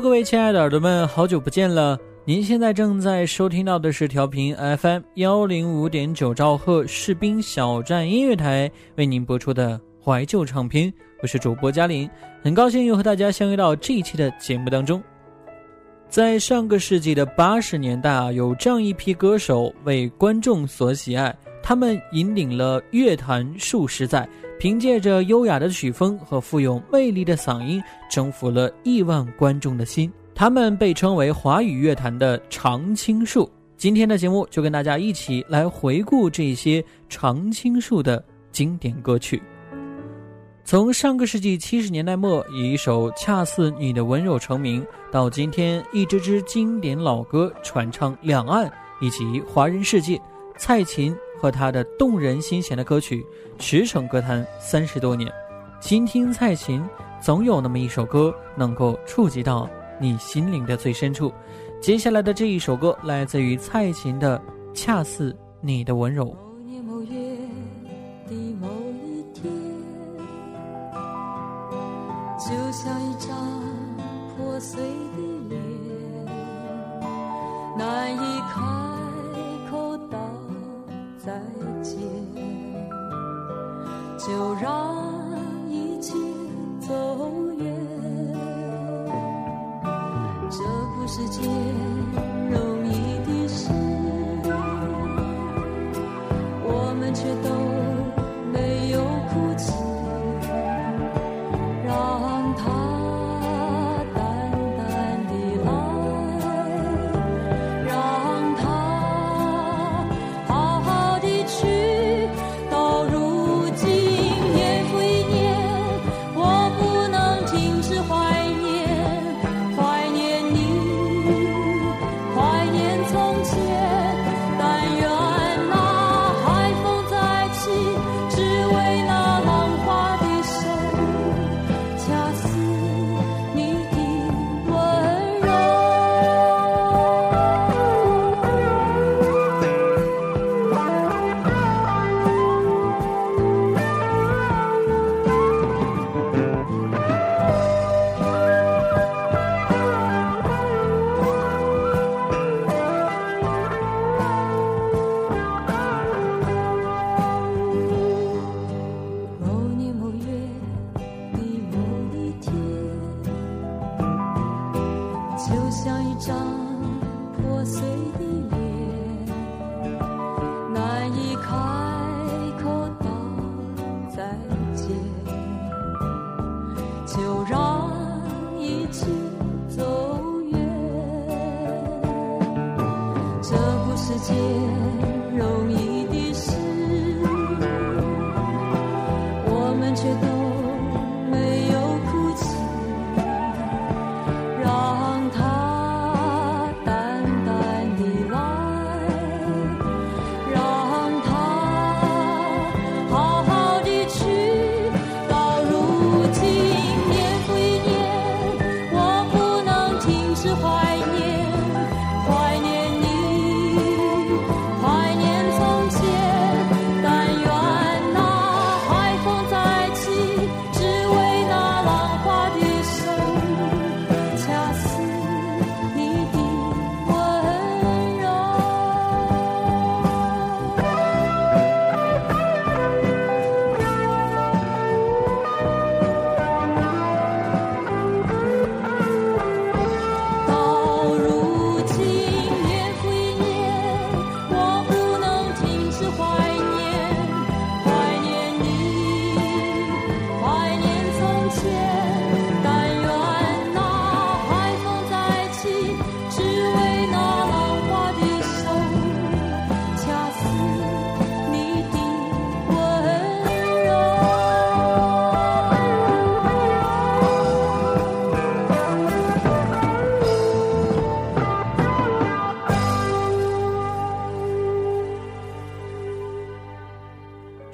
各位亲爱的耳朵们，好久不见了！您现在正在收听到的是调频 FM 幺零五点九兆赫士兵小站音乐台为您播出的怀旧唱片，我是主播嘉玲，很高兴又和大家相约到这一期的节目当中。在上个世纪的八十年代啊，有这样一批歌手为观众所喜爱，他们引领了乐坛数十载。凭借着优雅的曲风和富有魅力的嗓音，征服了亿万观众的心。他们被称为华语乐坛的常青树。今天的节目就跟大家一起来回顾这些常青树的经典歌曲。从上个世纪七十年代末以一首《恰似你的温柔》成名，到今天一支支经典老歌传唱两岸以及华人世界，蔡琴。和他的动人心弦的歌曲驰骋歌坛三十多年，倾听蔡琴，总有那么一首歌能够触及到你心灵的最深处。接下来的这一首歌来自于蔡琴的《恰似你的温柔》。某年某月的某一天，就像一张破碎的脸，难以就让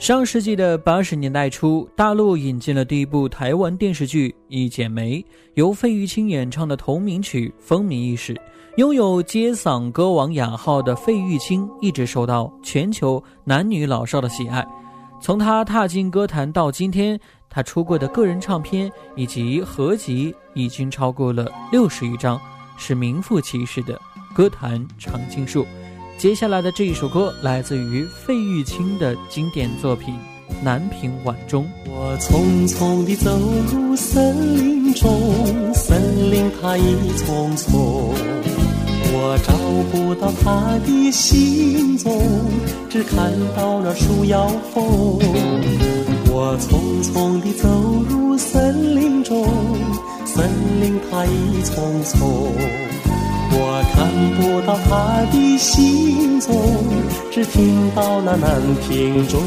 上世纪的八十年代初，大陆引进了第一部台湾电视剧《一剪梅》，由费玉清演唱的同名曲风靡一时。拥有接嗓歌王雅号的费玉清，一直受到全球男女老少的喜爱。从他踏进歌坛到今天，他出过的个人唱片以及合集已经超过了六十余张，是名副其实的歌坛常青树。接下来的这一首歌来自于费玉清的经典作品《南屏晚钟》。我匆匆地走入森林中，森林它一丛丛，我找不到他的行踪，只看到那树摇风。我匆匆地走入森林中，森林它一丛丛。看不到他的行踪，只听到那南屏钟，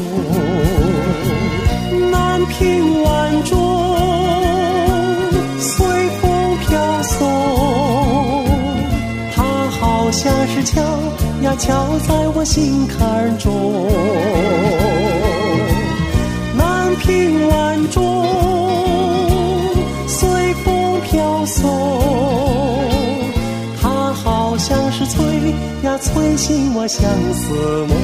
南屏晚钟随风飘送，它好像是敲呀敲在我心坎中，吹醒我相思梦，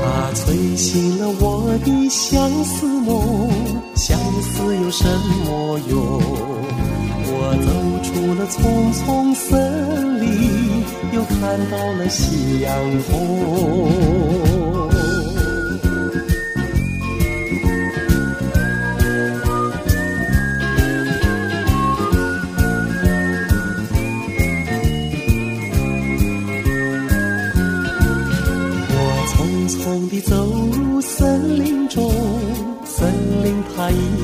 它吹醒了我的相思梦，相思有什么用？我走出了丛丛森林，又看到了夕阳红。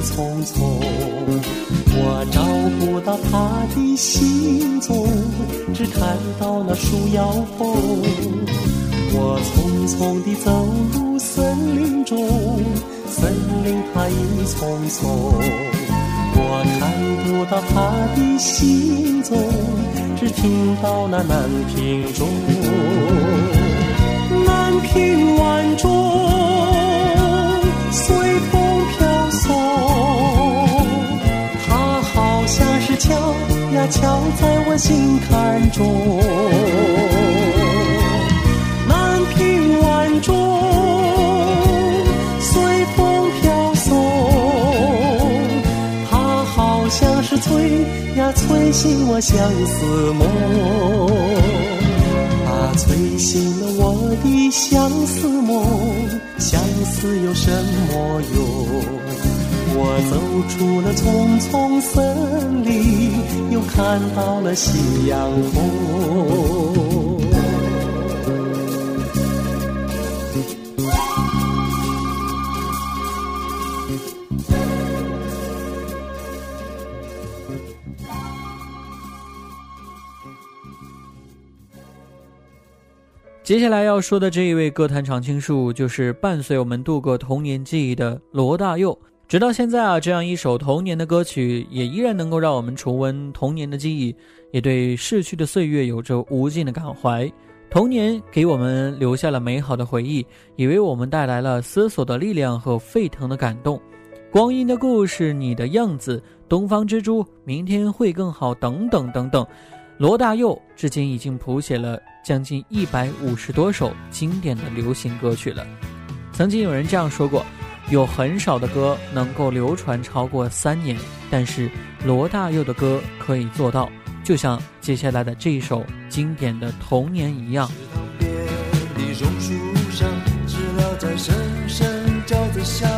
匆匆，我找不到他的行踪，只看到那树摇风。我匆匆地走入森林中，森林它一丛丛，我看不到他的行踪，只听到那南屏钟，南屏晚钟。呀敲在我心坎中，南屏晚钟随风飘送，它好像是催呀催醒我相思梦，它催醒了我的相思梦，相思有什么用？我走出了丛丛森林，又看到了夕阳红。接下来要说的这一位歌坛常青树，就是伴随我们度过童年记忆的罗大佑。直到现在啊，这样一首童年的歌曲，也依然能够让我们重温童年的记忆，也对逝去的岁月有着无尽的感怀。童年给我们留下了美好的回忆，也为我们带来了思索的力量和沸腾的感动。光阴的故事，你的样子，东方之珠，明天会更好，等等等等。罗大佑至今已经谱写了将近一百五十多首经典的流行歌曲了。曾经有人这样说过。有很少的歌能够流传超过三年，但是罗大佑的歌可以做到，就像接下来的这一首经典的《童年》一样。池塘边的榕树上，知了在声声叫着夏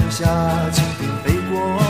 光下，蜻蜓飞过。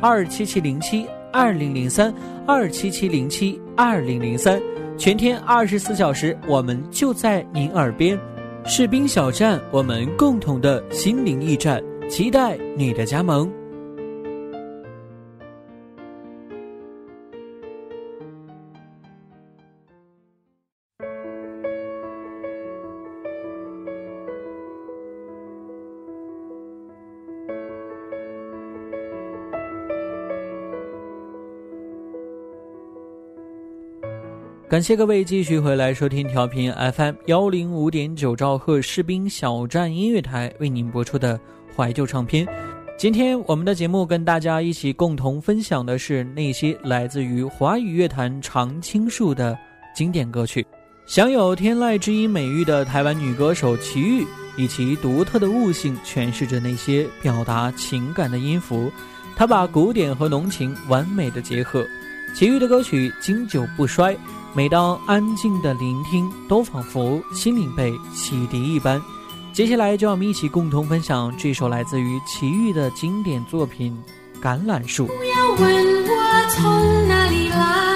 二七七零七二零零三二七七零七二零零三，全天二十四小时，我们就在您耳边。士兵小站，我们共同的心灵驿站，期待你的加盟。感谢各位继续回来收听调频 FM 幺零五点九兆赫士兵小站音乐台为您播出的怀旧唱片。今天我们的节目跟大家一起共同分享的是那些来自于华语乐坛常青树的经典歌曲。享有“天籁之音”美誉的台湾女歌手齐豫，以其独特的悟性诠释着那些表达情感的音符。她把古典和浓情完美的结合。齐豫的歌曲经久不衰。每当安静的聆听，都仿佛心灵被洗涤一般。接下来，就让我们一起共同分享这首来自于齐豫的经典作品《橄榄树》。不要问我从哪里来，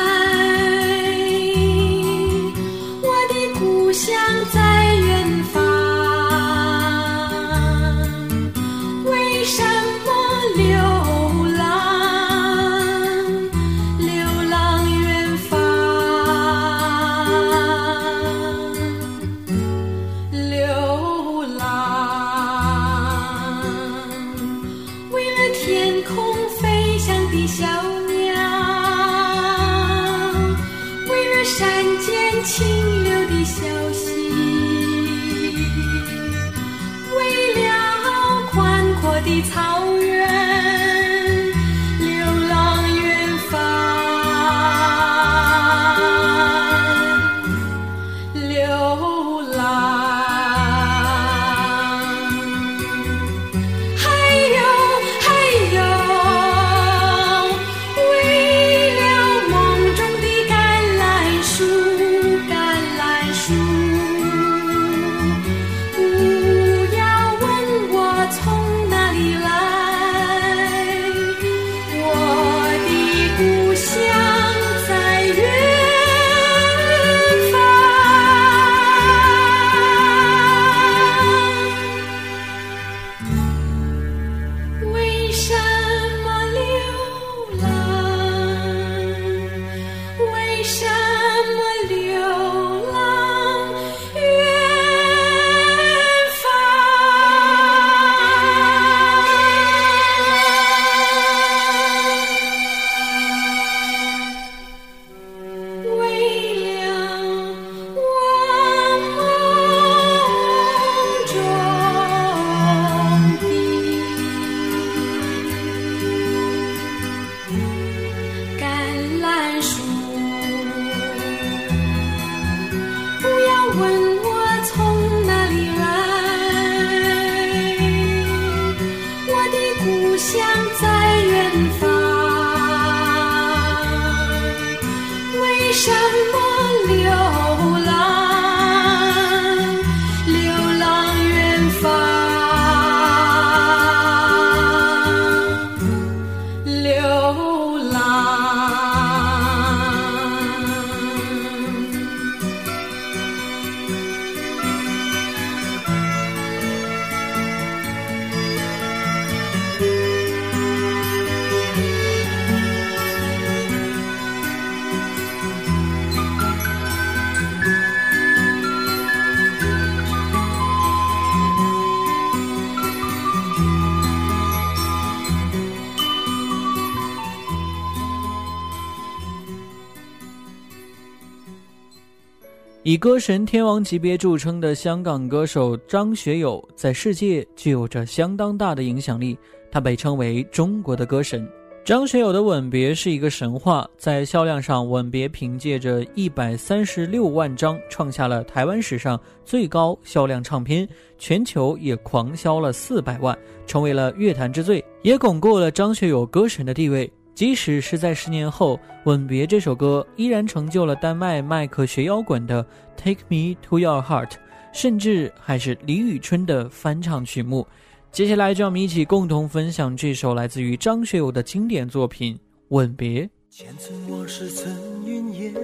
以歌神天王级别著称的香港歌手张学友，在世界具有着相当大的影响力。他被称为中国的歌神。张学友的《吻别》是一个神话，在销量上，《吻别》凭借着一百三十六万张，创下了台湾史上最高销量唱片，全球也狂销了四百万，成为了乐坛之最，也巩固了张学友歌神的地位。即使是在十年后，《吻别》这首歌依然成就了丹麦麦克学摇滚的《Take Me to Your Heart》，甚至还是李宇春的翻唱曲目。接下来，就让我们一起共同分享这首来自于张学友的经典作品《吻别》。前尘往事曾云烟，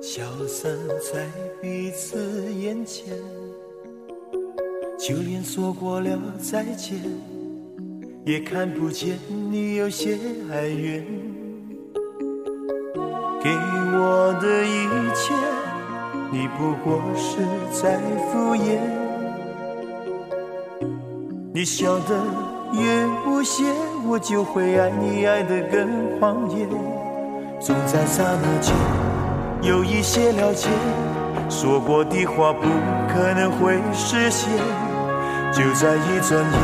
消散在彼此眼前。就连说过了再见，也看不见你有些哀怨。给我的一切，你不过是在敷衍。你笑得越无邪，我就会爱你爱得更狂野。总在刹那间有一些了解，说过的话不可能会实现。就在一转眼，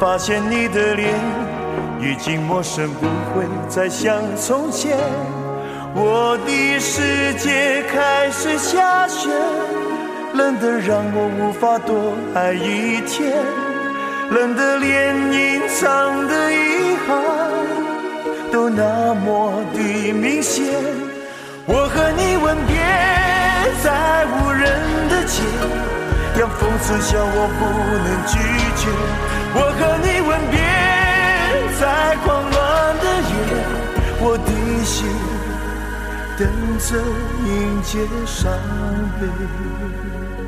发现你的脸已经陌生，不会再像从前。我的世界开始下雪，冷得让我无法多爱一天。冷得连隐藏的遗憾都那么的明显。我和你吻别在无人的街，让风刺笑我不能拒绝。我和你吻别在狂乱的夜，我的心等着迎接伤悲。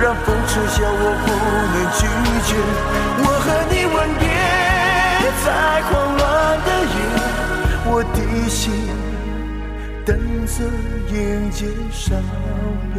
让风痴笑我不能拒绝。我和你吻别在狂乱的夜，我的心等着迎接伤悲。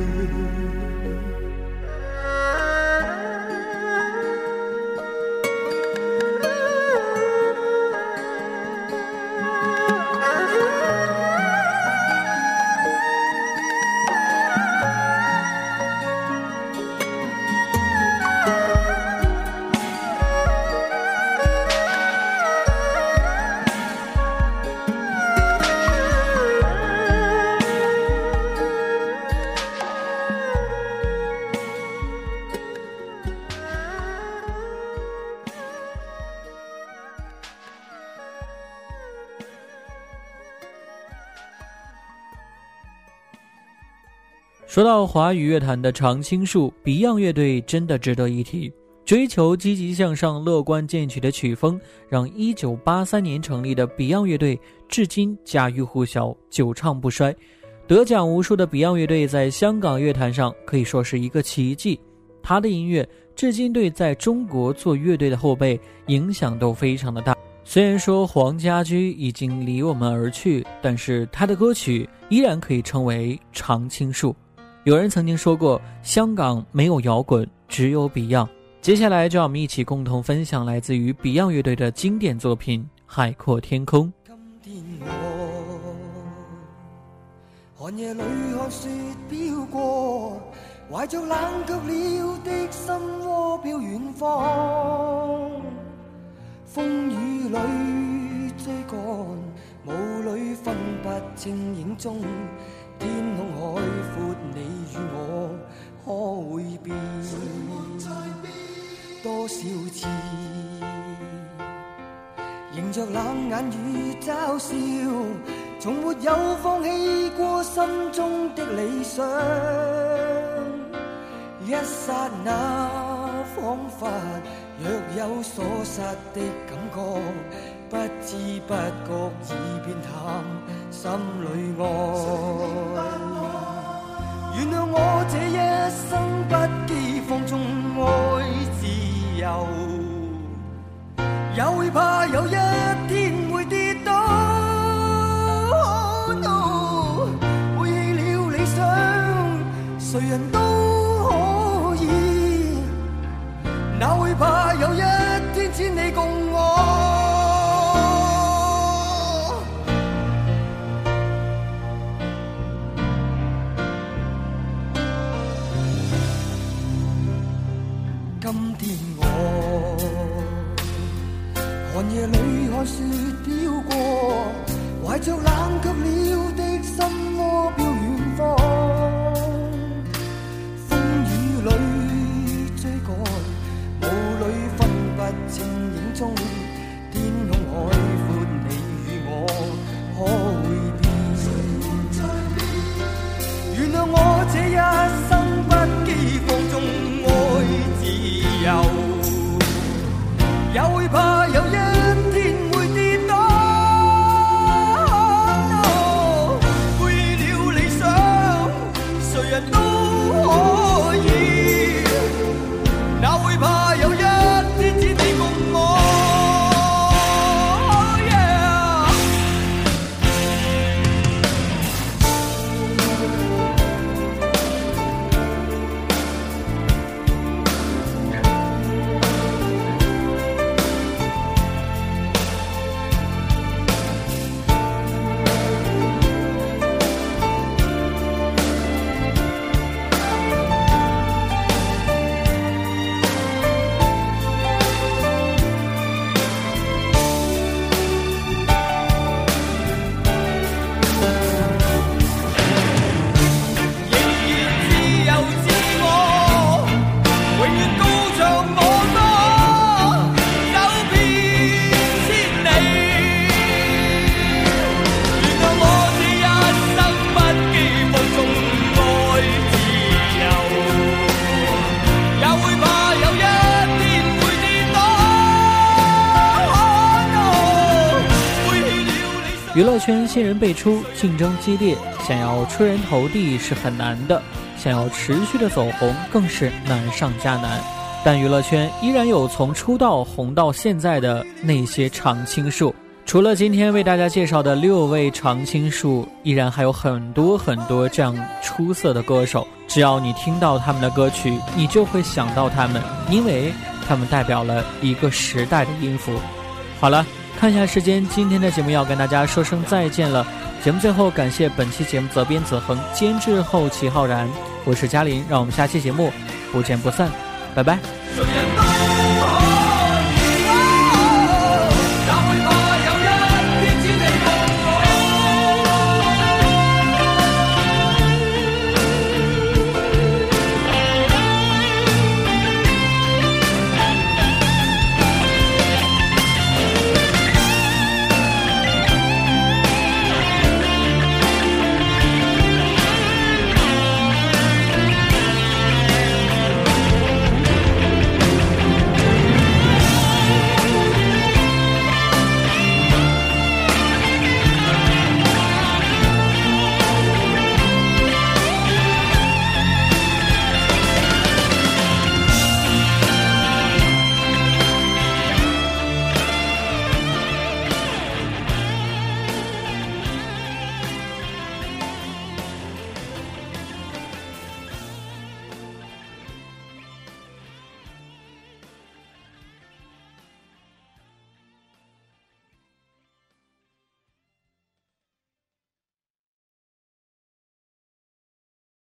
华语乐坛的常青树，Beyond 乐队真的值得一提。追求积极向上、乐观进取的曲风，让1983年成立的 Beyond 乐队至今家喻户晓、久唱不衰。得奖无数的 Beyond 乐队在香港乐坛上可以说是一个奇迹。他的音乐至今对在中国做乐队的后辈影响都非常的大。虽然说黄家驹已经离我们而去，但是他的歌曲依然可以称为常青树。有人曾经说过，香港没有摇滚，只有 Beyond。接下来就让我们一起共同分享来自于 Beyond 乐队的经典作品《海阔天空》。今天我寒夜里看雪飘过，怀着冷却了的心窝飘远方。风雨里追赶，雾里分不清影踪。天空海阔，你与我可会变？多少次迎着冷眼与嘲笑，从没有放弃过心中的理想。一刹那，仿佛若有所失的感觉，不知不觉已变淡，心里爱。原谅我这一生不羁放纵爱自由，也会怕有一天会跌倒。no，背棄了理想，谁人都可以，哪会怕有一天千里共我？今天我寒夜里看雪飘过，怀着冷却了的心。娱乐圈新人辈出，竞争激烈，想要出人头地是很难的，想要持续的走红更是难上加难。但娱乐圈依然有从出道红到现在的那些常青树。除了今天为大家介绍的六位常青树，依然还有很多很多这样出色的歌手。只要你听到他们的歌曲，你就会想到他们，因为他们代表了一个时代的音符。好了，看一下时间，今天的节目要跟大家说声再见了。节目最后感谢本期节目责编子恒，监制后齐浩然，我是嘉林，让我们下期节目不见不散，拜拜。